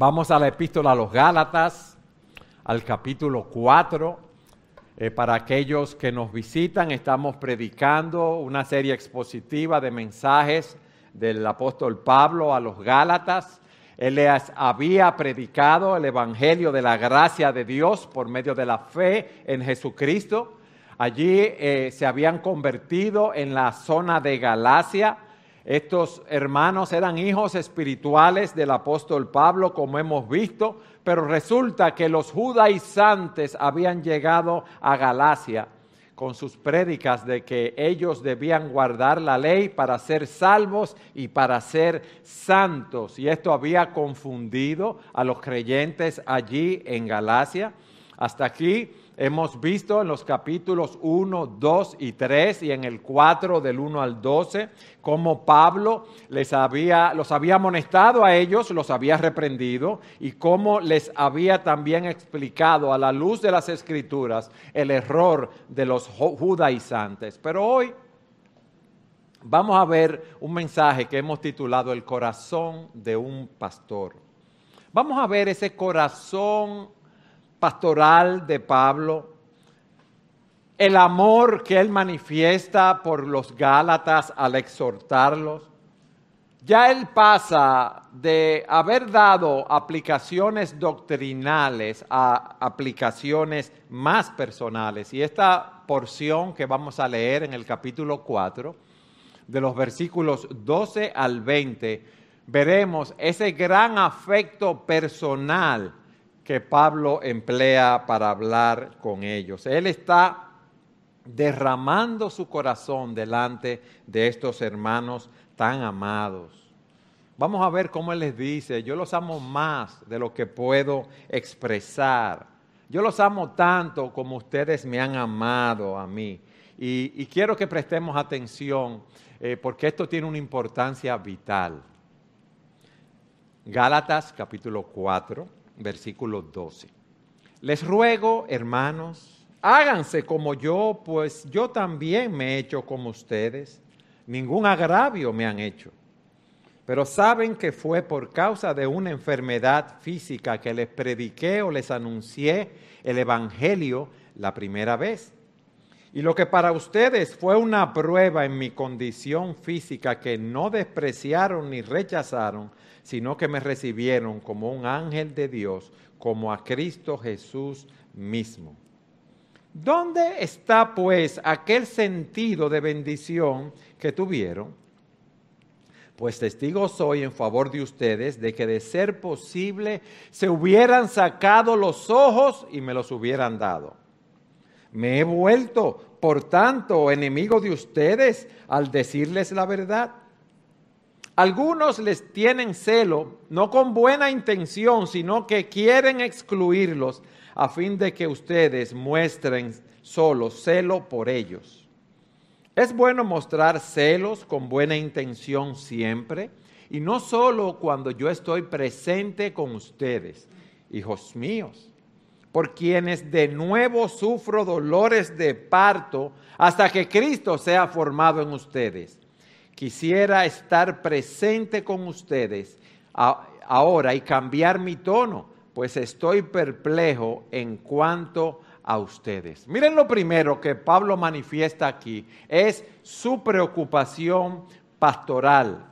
Vamos a la epístola a los Gálatas, al capítulo 4. Eh, para aquellos que nos visitan, estamos predicando una serie expositiva de mensajes del apóstol Pablo a los Gálatas. Él les había predicado el Evangelio de la gracia de Dios por medio de la fe en Jesucristo. Allí eh, se habían convertido en la zona de Galacia estos hermanos eran hijos espirituales del apóstol Pablo, como hemos visto, pero resulta que los judaizantes habían llegado a Galacia con sus prédicas de que ellos debían guardar la ley para ser salvos y para ser santos. Y esto había confundido a los creyentes allí en Galacia. Hasta aquí hemos visto en los capítulos 1, 2 y 3 y en el 4 del 1 al 12 cómo Pablo les había, los había amonestado a ellos, los había reprendido y cómo les había también explicado a la luz de las escrituras el error de los judaizantes. Pero hoy vamos a ver un mensaje que hemos titulado El corazón de un pastor. Vamos a ver ese corazón pastoral de Pablo, el amor que él manifiesta por los Gálatas al exhortarlos. Ya él pasa de haber dado aplicaciones doctrinales a aplicaciones más personales. Y esta porción que vamos a leer en el capítulo 4, de los versículos 12 al 20, veremos ese gran afecto personal que Pablo emplea para hablar con ellos. Él está derramando su corazón delante de estos hermanos tan amados. Vamos a ver cómo Él les dice, yo los amo más de lo que puedo expresar. Yo los amo tanto como ustedes me han amado a mí. Y, quiero que prestemos atención eh, porque esto tiene una importancia vital. Gálatas capítulo 4 versículo 12. Les ruego, hermanos, háganse como yo, pues yo también me he hecho como ustedes. Ningún agravio me han hecho. Pero saben que fue por causa de una enfermedad física que les prediqué o les anuncié el Evangelio la primera vez. Y lo que para ustedes fue una prueba en mi condición física que no despreciaron ni rechazaron, sino que me recibieron como un ángel de Dios, como a Cristo Jesús mismo. ¿Dónde está pues aquel sentido de bendición que tuvieron? Pues testigo soy en favor de ustedes de que de ser posible se hubieran sacado los ojos y me los hubieran dado. Me he vuelto, por tanto, enemigo de ustedes al decirles la verdad. Algunos les tienen celo, no con buena intención, sino que quieren excluirlos a fin de que ustedes muestren solo celo por ellos. Es bueno mostrar celos con buena intención siempre, y no solo cuando yo estoy presente con ustedes, hijos míos, por quienes de nuevo sufro dolores de parto hasta que Cristo sea formado en ustedes quisiera estar presente con ustedes ahora y cambiar mi tono, pues estoy perplejo en cuanto a ustedes. Miren lo primero que Pablo manifiesta aquí, es su preocupación pastoral.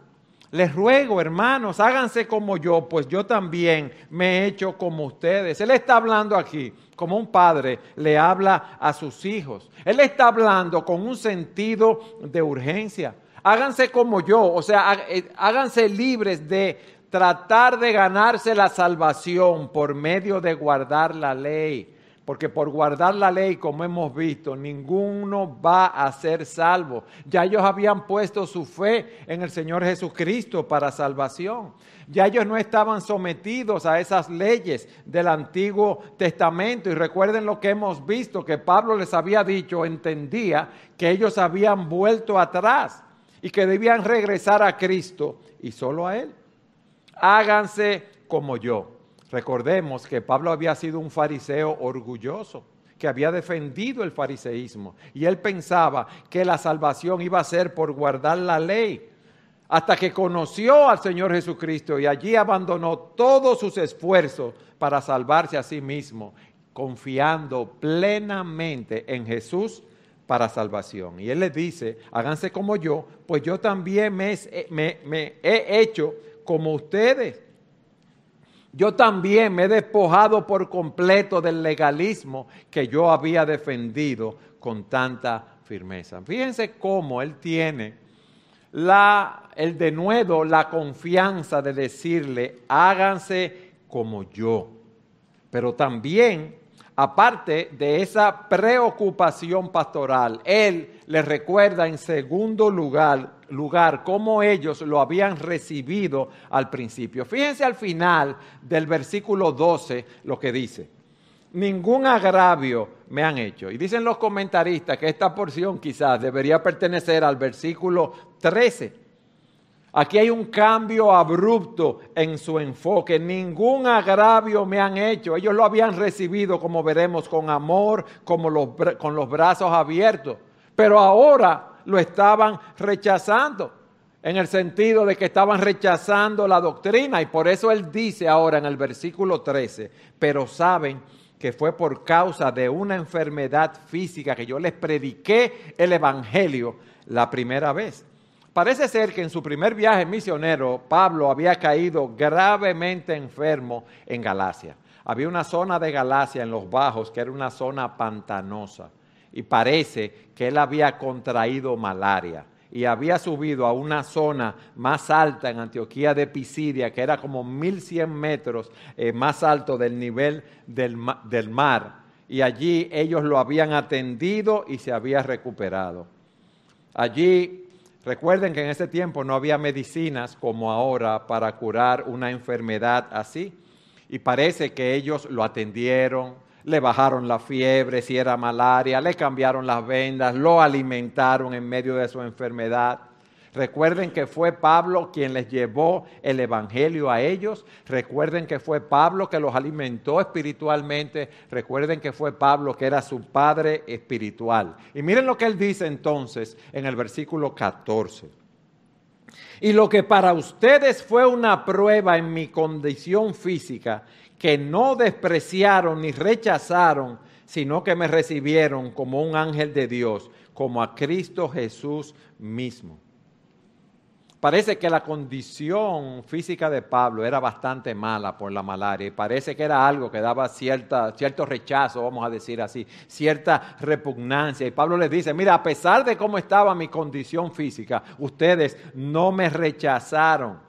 Les ruego, hermanos, háganse como yo, pues yo también me he hecho como ustedes. Él está hablando aquí como un padre le habla a sus hijos. Él está hablando con un sentido de urgencia háganse como yo, o sea, eh, háganse libres de tratar de ganarse la salvación por medio de guardar la ley. Porque por guardar la ley, como hemos visto, ninguno va a ser salvo. Ya ellos habían puesto su fe en el Señor Jesucristo para salvación. Ya ellos no estaban sometidos a esas leyes del Antiguo Testamento. Y recuerden lo que hemos visto, que Pablo les había dicho, entendía que ellos habían vuelto atrás y que debían regresar a Cristo y solo a Él. Háganse como yo. Recordemos que Pablo había sido un fariseo orgulloso, que había defendido el fariseísmo y él pensaba que la salvación iba a ser por guardar la ley. hasta que conoció al Señor Jesucristo y allí abandonó todos sus esfuerzos para salvarse a sí mismo, confiando plenamente en Jesús para salvación. Y Él les dice, háganse como yo, pues yo también me, he hecho como ustedes. Yo también me he despojado por completo del legalismo que yo había defendido con tanta firmeza. Fíjense cómo Él tiene la, el denuedo, la confianza de decirle, háganse como yo. Pero también, aparte de esa preocupación pastoral, él les recuerda en segundo lugar, lugar cómo ellos lo habían recibido al principio. Fíjense al final del versículo 12 lo que dice ningún agravio me han hecho. Y dicen los comentaristas que esta porción quizás debería pertenecer al versículo 13. Aquí hay un cambio abrupto en su enfoque. Ningún agravio me han hecho. Ellos lo habían recibido, como veremos, con amor, como con los brazos abiertos. Pero ahora lo estaban rechazando, en el sentido de que estaban rechazando la doctrina. Y por eso él dice ahora en el versículo 13, pero saben que fue por causa de una enfermedad física que yo les prediqué el Evangelio la primera vez. Parece ser que en su primer viaje misionero, Pablo había caído gravemente enfermo en Galacia. Había una zona de Galacia en los bajos que era una zona pantanosa y parece que él había contraído malaria y había subido a una zona más alta en Antioquía de Pisidia, que era como 1100 metros eh, más alto del nivel del, del mar. Y allí ellos lo habían atendido y se había recuperado. Allí Recuerden que en ese tiempo no había medicinas como ahora para curar una enfermedad así. Y parece que ellos lo atendieron, le bajaron la fiebre, si era malaria, le cambiaron las vendas, lo alimentaron en medio de su enfermedad. Recuerden que fue Pablo quien les llevó el Evangelio a ellos. Recuerden que fue Pablo que los alimentó espiritualmente. Recuerden que fue Pablo que era su padre espiritual. Y miren lo que él dice entonces en el versículo 14. Y lo que para ustedes fue una prueba en mi condición física, que no despreciaron ni rechazaron, sino que me recibieron como un ángel de Dios, como a Cristo Jesús mismo. Parece que la condición física de Pablo era bastante mala por la malaria y parece que era algo que daba cierta, cierto rechazo, vamos a decir así, cierta repugnancia. Y Pablo les dice, mira, a pesar de cómo estaba mi condición física, ustedes no me rechazaron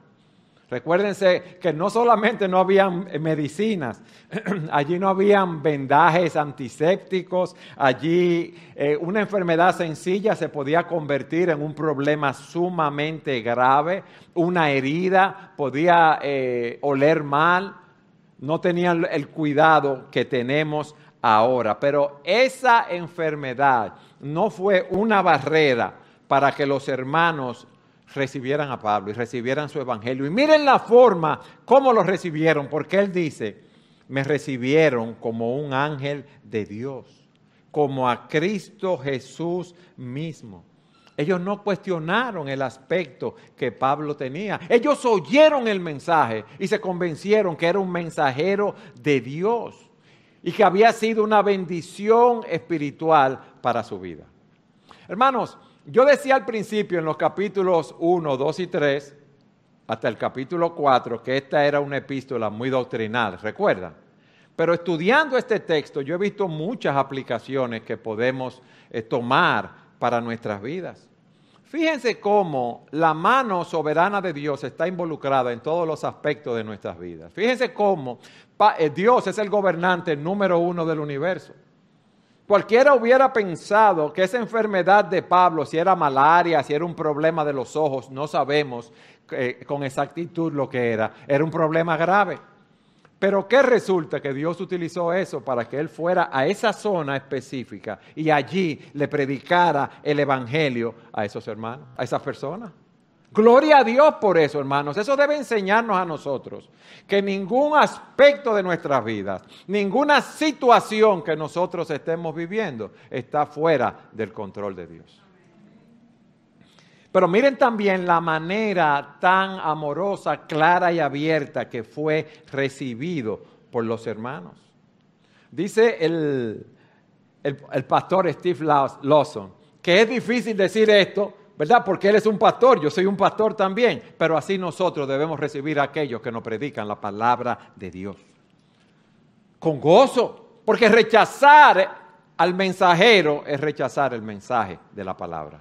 Recuérdense que no solamente no habían medicinas, allí no habían vendajes antisépticos, allí eh, una enfermedad sencilla se podía convertir en un problema sumamente grave, una herida podía eh, oler mal, no tenían el cuidado que tenemos ahora, pero esa enfermedad no fue una barrera para que los hermanos recibieran a Pablo y recibieran su evangelio. Y miren la forma cómo lo recibieron, porque él dice, me recibieron como un ángel de Dios, como a Cristo Jesús mismo. Ellos no cuestionaron el aspecto que Pablo tenía. Ellos oyeron el mensaje y se convencieron que era un mensajero de Dios y que había sido una bendición espiritual para su vida. Hermanos, yo decía al principio en los capítulos 1, 2 y 3, hasta el capítulo 4, que esta era una epístola muy doctrinal, ¿recuerdan? Pero estudiando este texto yo he visto muchas aplicaciones que podemos eh, tomar para nuestras vidas. Fíjense cómo la mano soberana de Dios está involucrada en todos los aspectos de nuestras vidas. Fíjense cómo eh, Dios es el gobernante número uno del universo. Cualquiera hubiera pensado que esa enfermedad de Pablo, si era malaria, si era un problema de los ojos, no sabemos eh, con exactitud lo que era, era un problema grave. Pero ¿qué resulta? Que Dios utilizó eso para que él fuera a esa zona específica y allí le predicara el Evangelio a esos hermanos, a esas personas. Gloria a Dios por eso, hermanos. Eso debe enseñarnos a nosotros que ningún aspecto de nuestras vidas, ninguna situación que nosotros estemos viviendo está fuera del control de Dios. Pero miren también la manera tan amorosa, clara y abierta que fue recibido por los hermanos. Dice el, el, pastor Steve Lawson que es difícil decir esto, ¿verdad? Porque él es un pastor, yo soy un pastor también, pero así nosotros debemos recibir a aquellos que nos predican la palabra de Dios. Con gozo, porque rechazar al mensajero es rechazar el mensaje de la palabra.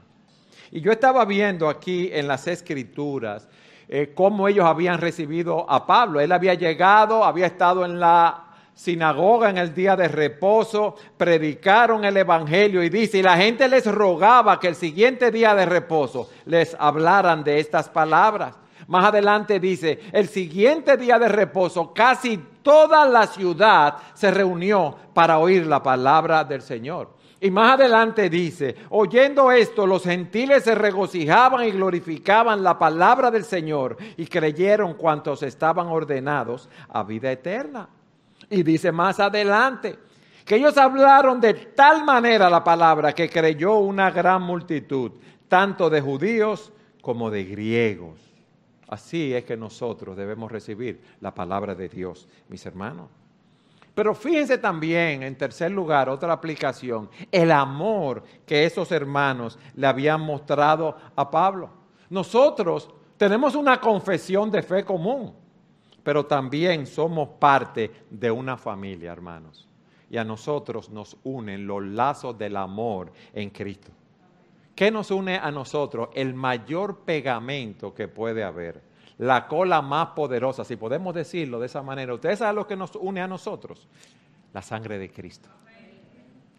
Y yo estaba viendo aquí en las escrituras eh, cómo ellos habían recibido a Pablo. Él había llegado, había estado en la sinagoga en el día de reposo, predicaron el Evangelio y dice, y la gente les rogaba que el siguiente día de reposo les hablaran de estas palabras. Más adelante dice, el siguiente día de reposo casi toda la ciudad se reunió para oír la palabra del Señor. Y más adelante dice, oyendo esto, los gentiles se regocijaban y glorificaban la palabra del Señor y creyeron cuantos estaban ordenados a vida eterna. Y dice más adelante, que ellos hablaron de tal manera la palabra que creyó una gran multitud, tanto de judíos como de griegos. Así es que nosotros debemos recibir la palabra de Dios, mis hermanos. Pero fíjense también, en tercer lugar, otra aplicación, el amor que esos hermanos le habían mostrado a Pablo. Nosotros tenemos una confesión de fe común, pero también somos parte de una familia, hermanos. Y a nosotros nos unen los lazos del amor en Cristo. ¿Qué nos une a nosotros? El mayor pegamento que puede haber la cola más poderosa, si podemos decirlo de esa manera. Ustedes saben lo que nos une a nosotros, la sangre de Cristo.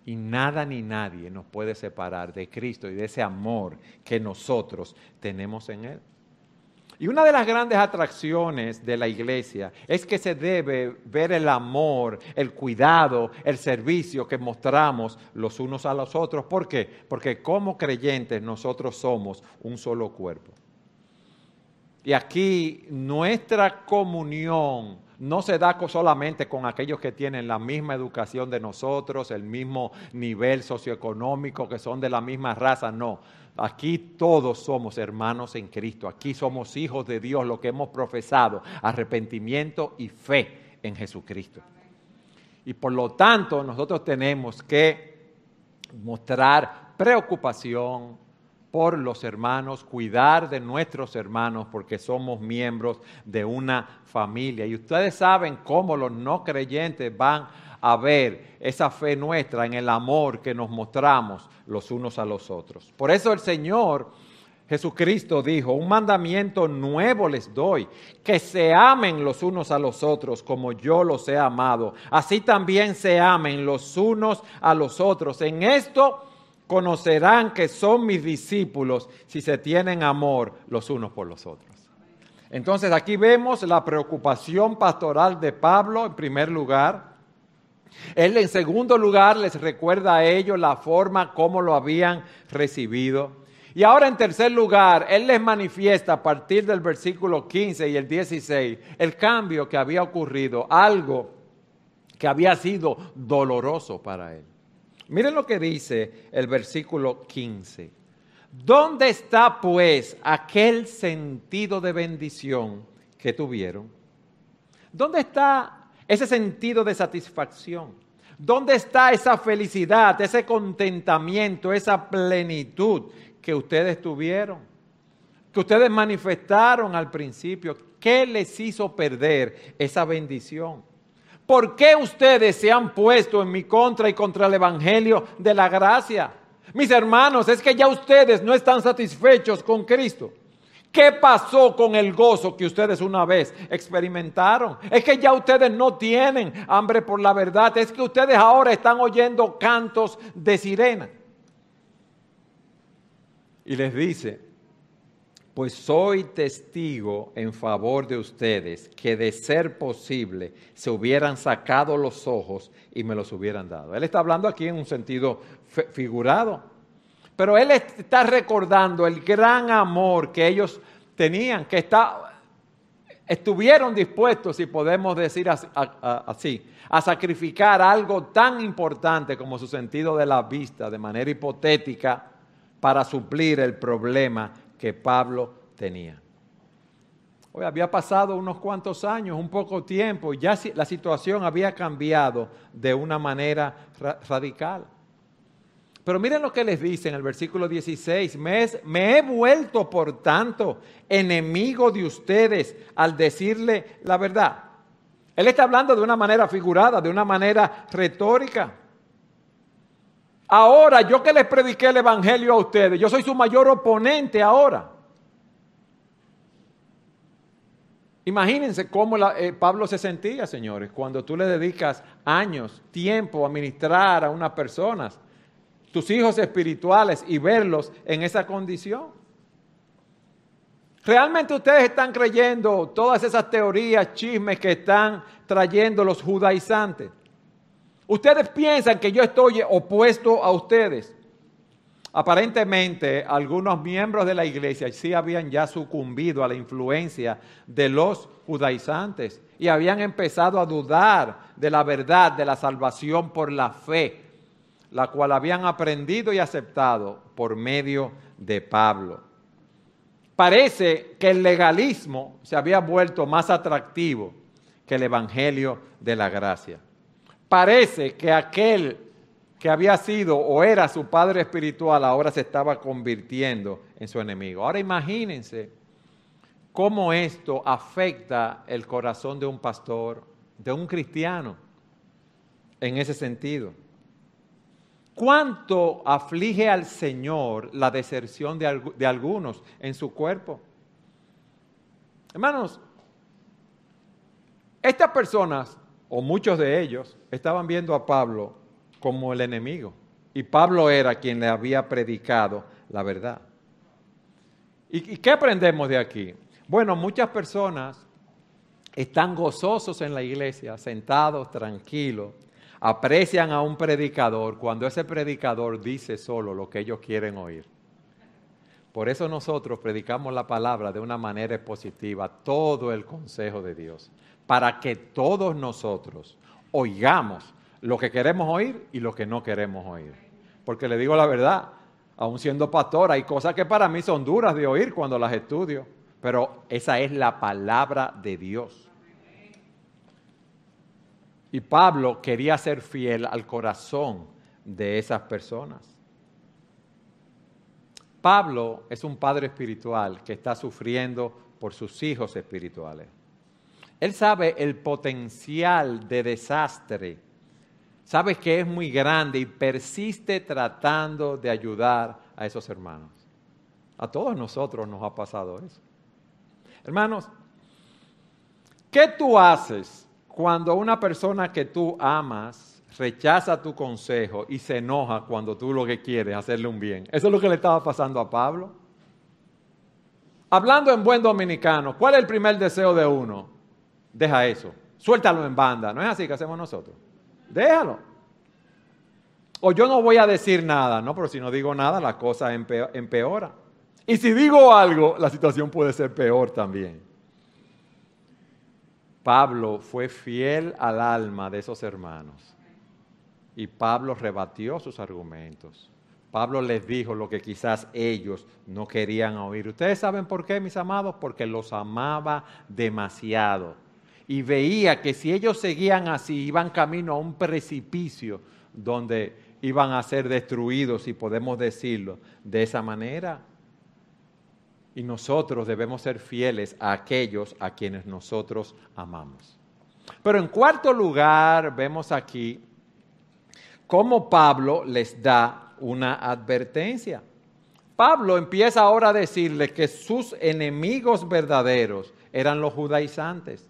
Y nada ni nadie nos puede separar de Cristo y de ese amor que nosotros tenemos en Él. Y una de las grandes atracciones de la iglesia es que se debe ver el amor, el cuidado, el servicio que mostramos los unos a los otros. ¿Por qué? Porque como creyentes nosotros somos un solo cuerpo. Y aquí nuestra comunión no se da solamente con aquellos que tienen la misma educación de nosotros, el mismo nivel socioeconómico, que son de la misma raza, no. Aquí todos somos hermanos en Cristo, aquí somos hijos de Dios, lo que hemos profesado, arrepentimiento y fe en Jesucristo. Y por lo tanto nosotros tenemos que mostrar preocupación, por los hermanos, cuidar de nuestros hermanos porque somos miembros de una familia. Y ustedes saben cómo los no creyentes van a ver esa fe nuestra en el amor que nos mostramos los unos a los otros. Por eso el Señor Jesucristo dijo, un mandamiento nuevo les doy, que se amen los unos a los otros como yo los he amado. Así también se amen los unos a los otros. En esto conocerán que son mis discípulos si se tienen amor los unos por los otros. Entonces aquí vemos la preocupación pastoral de Pablo en primer lugar. Él en segundo lugar les recuerda a ellos la forma como lo habían recibido. Y ahora en tercer lugar, Él les manifiesta a partir del versículo 15 y el 16 el cambio que había ocurrido, algo que había sido doloroso para Él. Miren lo que dice el versículo 15. ¿Dónde está pues aquel sentido de bendición que tuvieron? ¿Dónde está ese sentido de satisfacción? ¿Dónde está esa felicidad, ese contentamiento, esa plenitud que ustedes tuvieron? Que ustedes manifestaron al principio. ¿Qué les hizo perder esa bendición? ¿Por qué ustedes se han puesto en mi contra y contra el Evangelio de la gracia? Mis hermanos, es que ya ustedes no están satisfechos con Cristo. ¿Qué pasó con el gozo que ustedes una vez experimentaron? Es que ya ustedes no tienen hambre por la verdad. Es que ustedes ahora están oyendo cantos de sirena. Y les dice, pues soy testigo en favor de ustedes que de ser posible se hubieran sacado los ojos y me los hubieran dado. Él está hablando aquí en un sentido figurado, pero él está recordando el gran amor que ellos tenían, que estuvieron dispuestos, si podemos decir así, a sacrificar algo tan importante como su sentido de la vista de manera hipotética para suplir el problema que Pablo tenía. Hoy había pasado unos cuantos años, un poco tiempo, ya la situación había cambiado de una manera radical. Pero miren lo que les dice en el versículo 16, me, he vuelto por tanto enemigo de ustedes al decirle la verdad. Él está hablando de una manera figurada, de una manera retórica. Ahora, yo que les prediqué el Evangelio a ustedes, yo soy su mayor oponente ahora. Imagínense cómo eh, Pablo se sentía, señores, cuando tú le dedicas años, tiempo a ministrar a unas personas, tus hijos espirituales y verlos en esa condición. ¿Realmente ustedes están creyendo todas esas teorías, chismes que están trayendo los judaizantes? Ustedes piensan que yo estoy opuesto a ustedes. Aparentemente, algunos miembros de la iglesia sí habían ya sucumbido a la influencia de los judaizantes y habían empezado a dudar de la verdad de la salvación por la fe, la cual habían aprendido y aceptado por medio de Pablo. Parece que el legalismo se había vuelto más atractivo que el evangelio de la gracia. Parece que aquel que había sido o era su padre espiritual, ahora se estaba convirtiendo en su enemigo. Ahora imagínense cómo esto afecta el corazón de un pastor, de un cristiano, en ese sentido. ¿Cuánto aflige al Señor la deserción de, algunos en su cuerpo? Hermanos, estas personas, o muchos de ellos, estaban viendo a Pablo como el enemigo. Y Pablo era quien le había predicado la verdad. ¿Y, qué aprendemos de aquí? Bueno, muchas personas están gozosos en la iglesia, sentados, tranquilos, aprecian a un predicador cuando ese predicador dice solo lo que ellos quieren oír. Por eso nosotros predicamos la palabra de una manera expositiva, todo el consejo de Dios, para que todos nosotros oigamos lo que queremos oír y lo que no queremos oír. Porque le digo la verdad, aún siendo pastor, hay cosas que para mí son duras de oír cuando las estudio, pero esa es la palabra de Dios. Y Pablo quería ser fiel al corazón de esas personas. Pablo es un padre espiritual que está sufriendo por sus hijos espirituales. Él sabe el potencial de desastre sabes que es muy grande y persiste tratando de ayudar a esos hermanos. A todos nosotros nos ha pasado eso. Hermanos, ¿qué tú haces cuando una persona que tú amas rechaza tu consejo y se enoja cuando tú lo que quieres es hacerle un bien? Eso es lo que le estaba pasando a Pablo. Hablando en buen dominicano, ¿cuál es el primer deseo de uno? Deja eso, suéltalo en banda, ¿no es así que hacemos nosotros? déjalo. O yo no voy a decir nada, ¿no? Pero si no digo nada, la cosa empeora. Y si digo algo, la situación puede ser peor también. Pablo fue fiel al alma de esos hermanos. Y Pablo rebatió sus argumentos. Pablo les dijo lo que quizás ellos no querían oír. ¿Ustedes saben por qué, mis amados? Porque los amaba demasiado y veía que si ellos seguían así, iban camino a un precipicio donde iban a ser destruidos, si podemos decirlo de esa manera. Y nosotros debemos ser fieles a aquellos a quienes nosotros amamos. Pero en cuarto lugar, vemos aquí cómo Pablo les da una advertencia. Pablo empieza ahora a decirle que sus enemigos verdaderos eran los judaizantes.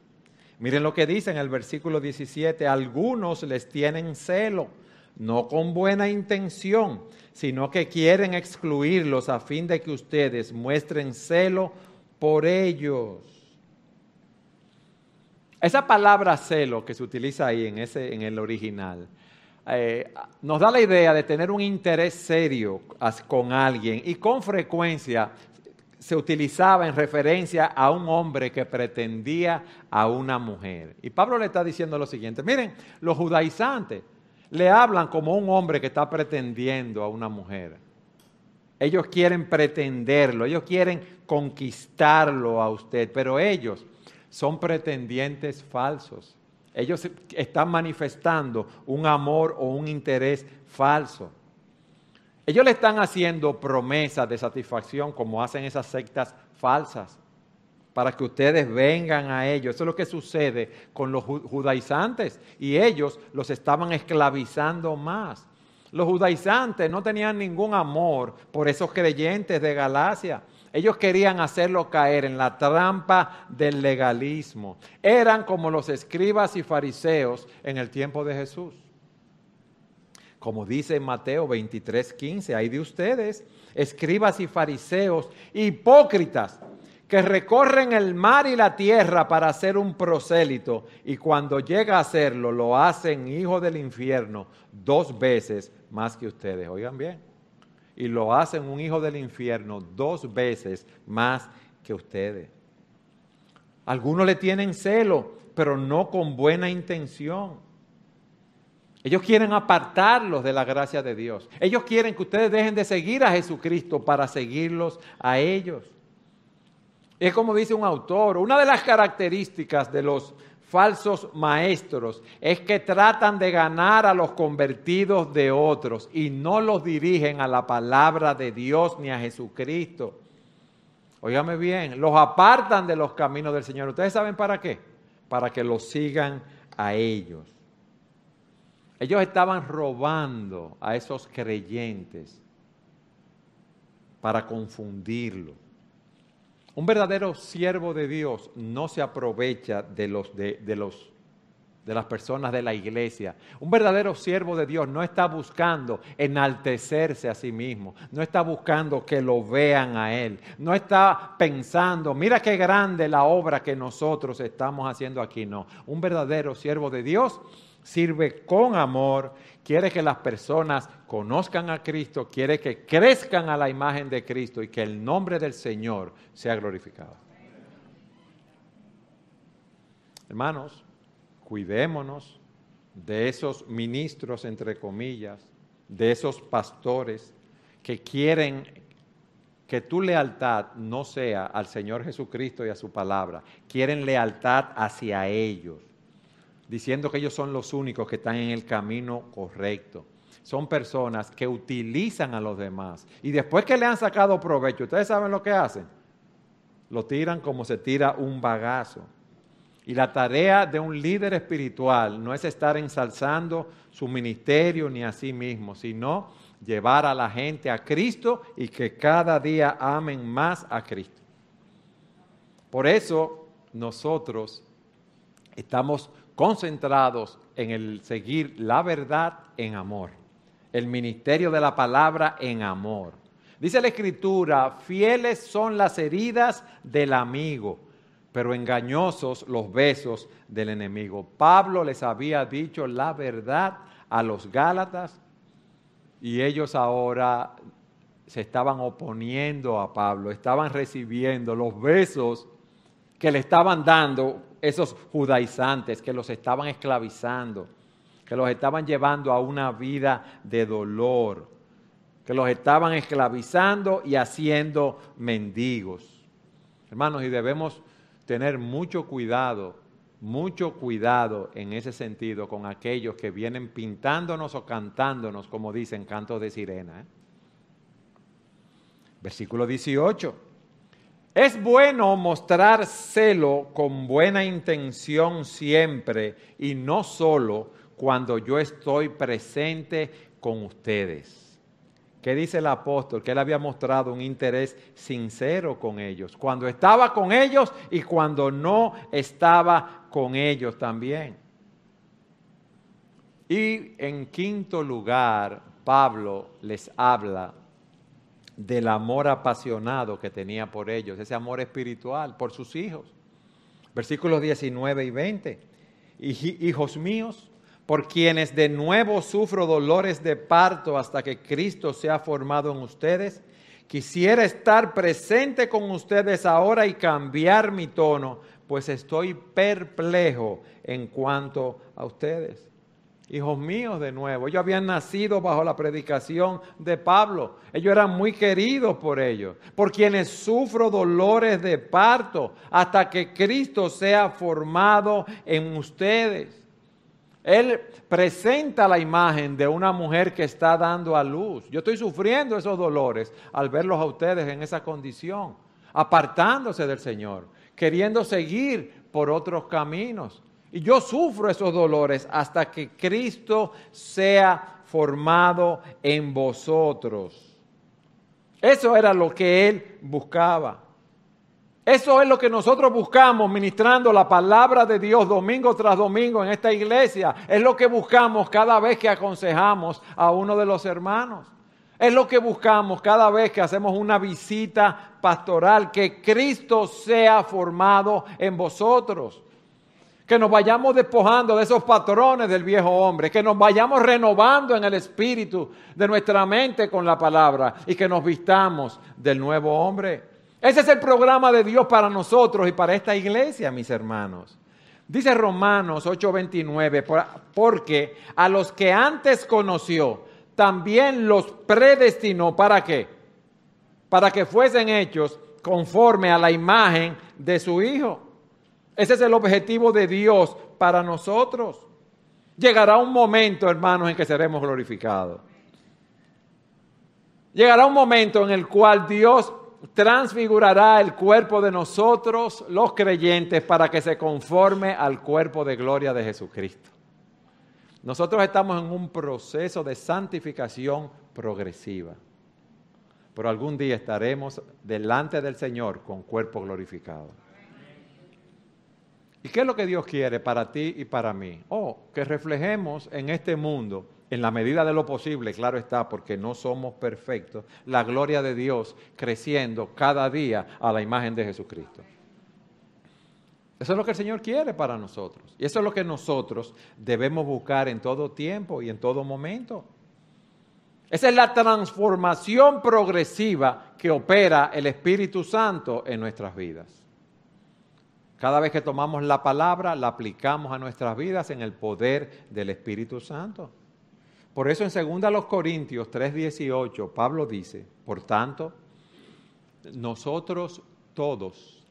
Miren lo que dice en el versículo 17, algunos les tienen celo, no con buena intención, sino que quieren excluirlos a fin de que ustedes muestren celo por ellos. Esa palabra celo que se utiliza ahí en, ese, en el original eh, nos da la idea de tener un interés serio con alguien y con frecuencia se utilizaba en referencia a un hombre que pretendía a una mujer. Y Pablo le está diciendo lo siguiente, miren, los judaizantes le hablan como un hombre que está pretendiendo a una mujer. Ellos quieren pretenderlo, ellos quieren conquistarlo a usted, pero ellos son pretendientes falsos. Ellos están manifestando un amor o un interés falso. Ellos le están haciendo promesas de satisfacción como hacen esas sectas falsas para que ustedes vengan a ellos. Eso es lo que sucede con los judaizantes y ellos los estaban esclavizando más. Los judaizantes no tenían ningún amor por esos creyentes de Galacia. Ellos querían hacerlo caer en la trampa del legalismo. Eran como los escribas y fariseos en el tiempo de Jesús. Como dice Mateo 23, 15, hay de ustedes, escribas y fariseos, hipócritas, que recorren el mar y la tierra para hacer un prosélito y cuando llega a hacerlo lo hacen hijo del infierno dos veces más que ustedes. Oigan bien. Y lo hacen un hijo del infierno dos veces más que ustedes. Algunos le tienen celo, pero no con buena intención. Ellos quieren apartarlos de la gracia de Dios. Ellos quieren que ustedes dejen de seguir a Jesucristo para seguirlos a ellos. Es como dice un autor, una de las características de los falsos maestros es que tratan de ganar a los convertidos de otros y no los dirigen a la palabra de Dios ni a Jesucristo. Óigame bien, los apartan de los caminos del Señor. ¿Ustedes saben para qué? Para que los sigan a ellos. Ellos estaban robando a esos creyentes para confundirlos. Un verdadero siervo de Dios no se aprovecha de, los, de, los, de las personas de la iglesia. Un verdadero siervo de Dios no está buscando enaltecerse a sí mismo, no está buscando que lo vean a Él, no está pensando, mira qué grande la obra que nosotros estamos haciendo aquí. No, un verdadero siervo de Dios sirve con amor, quiere que las personas conozcan a Cristo, quiere que crezcan a la imagen de Cristo y que el nombre del Señor sea glorificado. Hermanos, cuidémonos de esos ministros, entre comillas, de esos pastores que quieren que tu lealtad no sea al Señor Jesucristo y a su palabra, quieren lealtad hacia ellos diciendo que ellos son los únicos que están en el camino correcto. Son personas que utilizan a los demás. Y después que le han sacado provecho, ¿ustedes saben lo que hacen? Lo tiran como se tira un bagazo. Y la tarea de un líder espiritual no es estar ensalzando su ministerio ni a sí mismo, sino llevar a la gente a Cristo y que cada día amen más a Cristo. Por eso nosotros estamos concentrados en el seguir la verdad en amor, el ministerio de la palabra en amor. Dice la escritura, fieles son las heridas del amigo, pero engañosos los besos del enemigo. Pablo les había dicho la verdad a los Gálatas y ellos ahora se estaban oponiendo a Pablo, estaban recibiendo los besos que le estaban dando esos judaizantes que los estaban esclavizando, que los estaban llevando a una vida de dolor, que los estaban esclavizando y haciendo mendigos. Hermanos, y debemos tener mucho cuidado, mucho cuidado en ese sentido con aquellos que vienen pintándonos o cantándonos, como dicen, cantos de sirena. ¿eh? Versículo 18. Es bueno mostrar celo con buena intención siempre y no solo cuando yo estoy presente con ustedes. ¿Qué dice el apóstol? Que él había mostrado un interés sincero con ellos, cuando estaba con ellos y cuando no estaba con ellos también. Y en quinto lugar, Pablo les habla del amor apasionado que tenía por ellos, ese amor espiritual, por sus hijos. Versículos 19 y 20. Hijos míos, por quienes de nuevo sufro dolores de parto hasta que Cristo sea formado en ustedes, quisiera estar presente con ustedes ahora y cambiar mi tono, pues estoy perplejo en cuanto a ustedes. Hijos míos de nuevo. Ellos habían nacido bajo la predicación de Pablo. Ellos eran muy queridos por ellos, por quienes sufro dolores de parto hasta que Cristo sea formado en ustedes. Él presenta la imagen de una mujer que está dando a luz. Yo estoy sufriendo esos dolores al verlos a ustedes en esa condición, apartándose del Señor, queriendo seguir por otros caminos. Y yo sufro esos dolores hasta que Cristo sea formado en vosotros. Eso era lo que él buscaba. Eso es lo que nosotros buscamos ministrando la palabra de Dios domingo tras domingo en esta iglesia. Es lo que buscamos cada vez que aconsejamos a uno de los hermanos. Es lo que buscamos cada vez que hacemos una visita pastoral, que Cristo sea formado en vosotros que nos vayamos despojando de esos patrones del viejo hombre, que nos vayamos renovando en el espíritu de nuestra mente con la palabra y que nos vistamos del nuevo hombre. Ese es el programa de Dios para nosotros y para esta iglesia, mis hermanos. Dice Romanos 8:29, porque a los que antes conoció, también los predestinó. ¿Para qué? Para que fuesen hechos conforme a la imagen de su Hijo ese es el objetivo de Dios para nosotros. Llegará un momento, hermanos, en que seremos glorificados. Llegará un momento en el cual Dios transfigurará el cuerpo de nosotros, los creyentes, para que se conforme al cuerpo de gloria de Jesucristo. Nosotros estamos en un proceso de santificación progresiva, pero algún día estaremos delante del Señor con cuerpo glorificado. ¿Y qué es lo que Dios quiere para ti y para mí? Oh, que reflejemos en este mundo, en la medida de lo posible, claro está, porque no somos perfectos, la gloria de Dios creciendo cada día a la imagen de Jesucristo. Eso es lo que el Señor quiere para nosotros. Y eso es lo que nosotros debemos buscar en todo tiempo y en todo momento. Esa es la transformación progresiva que opera el Espíritu Santo en nuestras vidas. Cada vez que tomamos la palabra, la aplicamos a nuestras vidas en el poder del Espíritu Santo. Por eso en 2 Corintios 3:18 Pablo dice, por tanto, nosotros todos,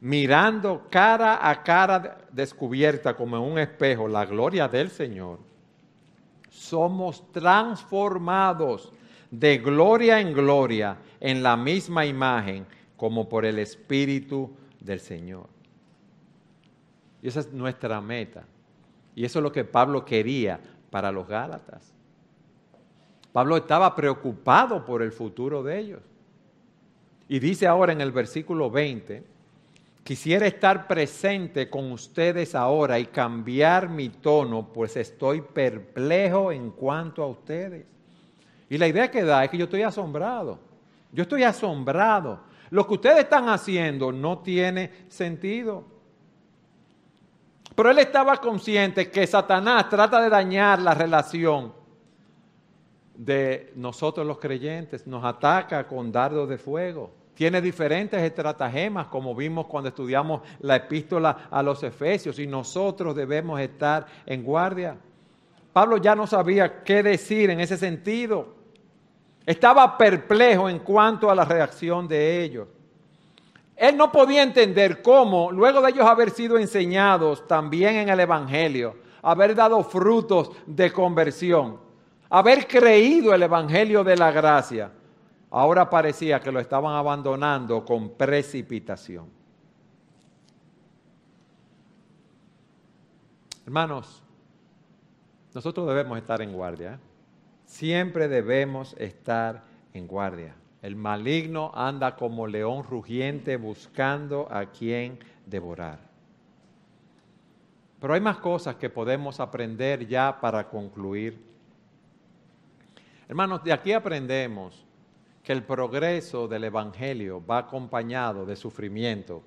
mirando cara a cara descubierta como en un espejo la gloria del Señor, somos transformados de gloria en gloria en la misma imagen como por el Espíritu del Señor. Y esa es nuestra meta. Y eso es lo que Pablo quería para los Gálatas. Pablo estaba preocupado por el futuro de ellos. Y dice ahora en el versículo 20, quisiera estar presente con ustedes ahora y cambiar mi tono, pues estoy perplejo en cuanto a ustedes. Y la idea que da es que yo estoy asombrado. Yo estoy asombrado. Lo que ustedes están haciendo no tiene sentido. Pero él estaba consciente que Satanás trata de dañar la relación de nosotros los creyentes, nos ataca con dardos de fuego. Tiene diferentes estratagemas, como vimos cuando estudiamos la epístola a los Efesios, y nosotros debemos estar en guardia. Pablo ya no sabía qué decir en ese sentido. Estaba perplejo en cuanto a la reacción de ellos. Él no podía entender cómo, luego de ellos haber sido enseñados también en el Evangelio, haber dado frutos de conversión, haber creído el Evangelio de la gracia, ahora parecía que lo estaban abandonando con precipitación. Hermanos, nosotros debemos estar en guardia. ¿eh? Siempre debemos estar en guardia. El maligno anda como león rugiente buscando a quien devorar. Pero hay más cosas que podemos aprender ya para concluir. Hermanos, de aquí aprendemos que el progreso del Evangelio va acompañado de sufrimiento,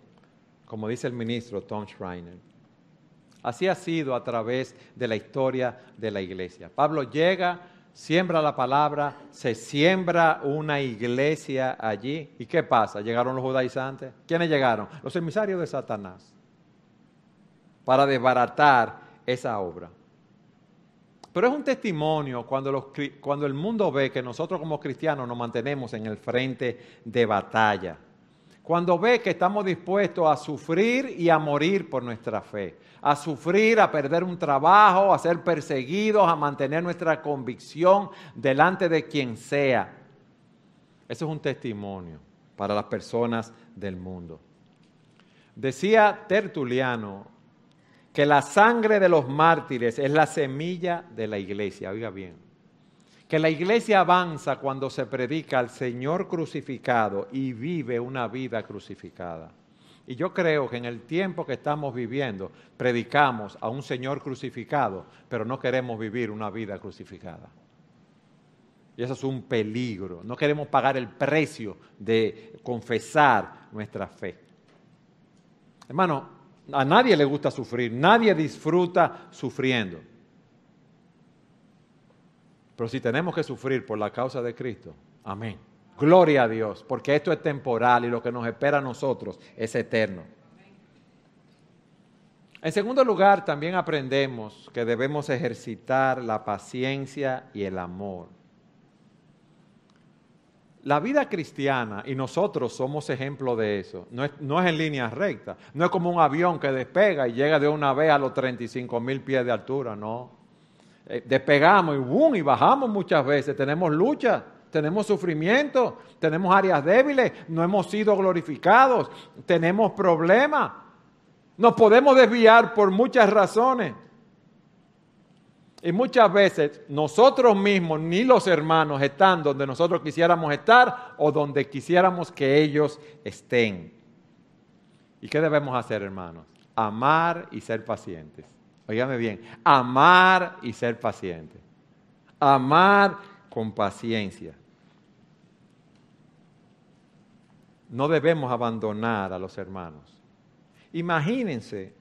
como dice el ministro Tom Schreiner. Así ha sido a través de la historia de la iglesia. Pablo llega siembra la palabra, se siembra una iglesia allí. ¿Y qué pasa? Llegaron los judaizantes. ¿Quiénes llegaron? Los emisarios de Satanás. Para desbaratar esa obra. Pero es un testimonio cuando, los, cuando el mundo ve que nosotros como cristianos nos mantenemos en el frente de batalla. Cuando ve que estamos dispuestos a sufrir y a morir por nuestra fe, a sufrir, a perder un trabajo, a ser perseguidos, a mantener nuestra convicción delante de quien sea. Eso es un testimonio para las personas del mundo. Decía Tertuliano que la sangre de los mártires es la semilla de la iglesia, oiga bien, que la iglesia avanza cuando se predica al Señor crucificado y vive una vida crucificada. Y yo creo que en el tiempo que estamos viviendo predicamos a un Señor crucificado, pero no queremos vivir una vida crucificada. Y eso es un peligro. No queremos pagar el precio de confesar nuestra fe. Hermano, a nadie le gusta sufrir, nadie disfruta sufriendo. Pero si tenemos que sufrir por la causa de Cristo, amén. Gloria a Dios, porque esto es temporal y lo que nos espera a nosotros es eterno. En segundo lugar, también aprendemos que debemos ejercitar la paciencia y el amor. La vida cristiana, y nosotros somos ejemplo de eso, no es, en línea recta, no es como un avión que despega y llega de una vez a los 35 mil pies de altura, no. Eh, despegamos y boom, y bajamos muchas veces, tenemos lucha, tenemos sufrimiento, tenemos áreas débiles, no hemos sido glorificados, tenemos problemas, nos podemos desviar por muchas razones. Y muchas veces nosotros mismos, ni los hermanos, están donde nosotros quisiéramos estar o donde quisiéramos que ellos estén. ¿Y qué debemos hacer, hermanos? Amar y ser pacientes. Óigame bien, amar y ser pacientes. Amar con paciencia. No debemos abandonar a los hermanos. Imagínense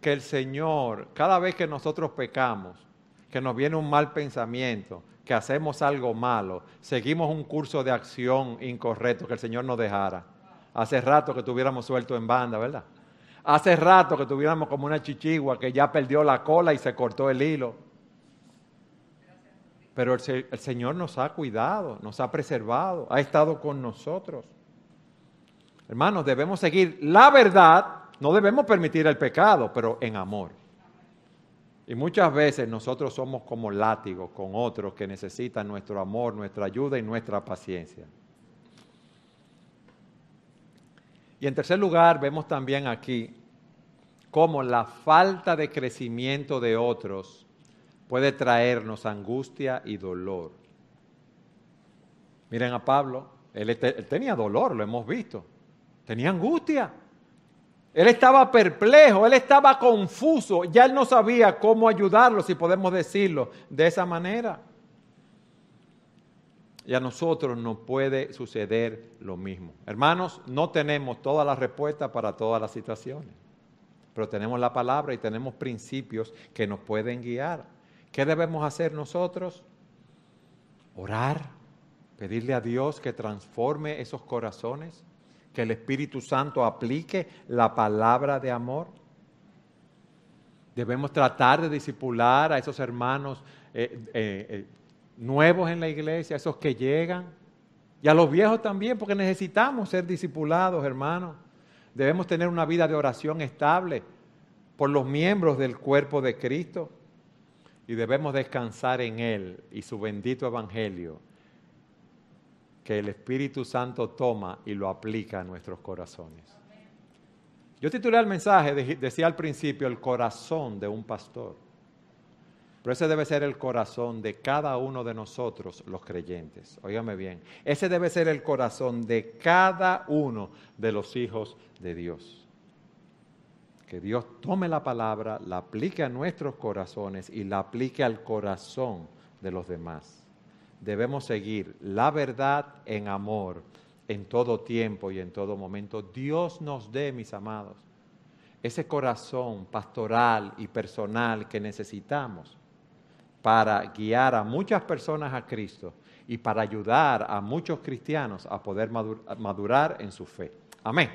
que el Señor, cada vez que nosotros pecamos, que nos viene un mal pensamiento, que hacemos algo malo, seguimos un curso de acción incorrecto que el Señor nos dejara. Hace rato que tuviéramos suelto en banda, ¿verdad? Hace rato que tuviéramos como una chichigua que ya perdió la cola y se cortó el hilo. Pero el, el Señor nos ha cuidado, nos ha preservado, ha estado con nosotros. Hermanos, debemos seguir la verdad, no debemos permitir el pecado, pero en amor. Y muchas veces nosotros somos como látigos con otros que necesitan nuestro amor, nuestra ayuda y nuestra paciencia. Y en tercer lugar, vemos también aquí cómo la falta de crecimiento de otros puede traernos angustia y dolor. Miren a Pablo, él, tenía dolor, lo hemos visto, tenía angustia. Él estaba perplejo, él estaba confuso, ya él no sabía cómo ayudarlo, si podemos decirlo de esa manera. Y a nosotros nos puede suceder lo mismo. Hermanos, no tenemos todas las respuestas para todas las situaciones, pero tenemos la palabra y tenemos principios que nos pueden guiar. ¿Qué debemos hacer nosotros? Orar, pedirle a Dios que transforme esos corazones que el Espíritu Santo aplique la palabra de amor. Debemos tratar de disipular a esos hermanos eh, eh, eh, nuevos en la iglesia, esos que llegan, y a los viejos también, porque necesitamos ser discipulados, hermanos. Debemos tener una vida de oración estable por los miembros del cuerpo de Cristo y debemos descansar en Él y su bendito Evangelio que el Espíritu Santo toma y lo aplica a nuestros corazones. Yo titulé el mensaje, decía al principio, el corazón de un pastor. Pero ese debe ser el corazón de cada uno de nosotros, los creyentes. Óigame bien. Ese debe ser el corazón de cada uno de los hijos de Dios. Que Dios tome la palabra, la aplique a nuestros corazones y la aplique al corazón de los demás debemos seguir la verdad en amor en todo tiempo y en todo momento. Dios nos dé, mis amados, ese corazón pastoral y personal que necesitamos para guiar a muchas personas a Cristo y para ayudar a muchos cristianos a poder madurar en su fe. Amén.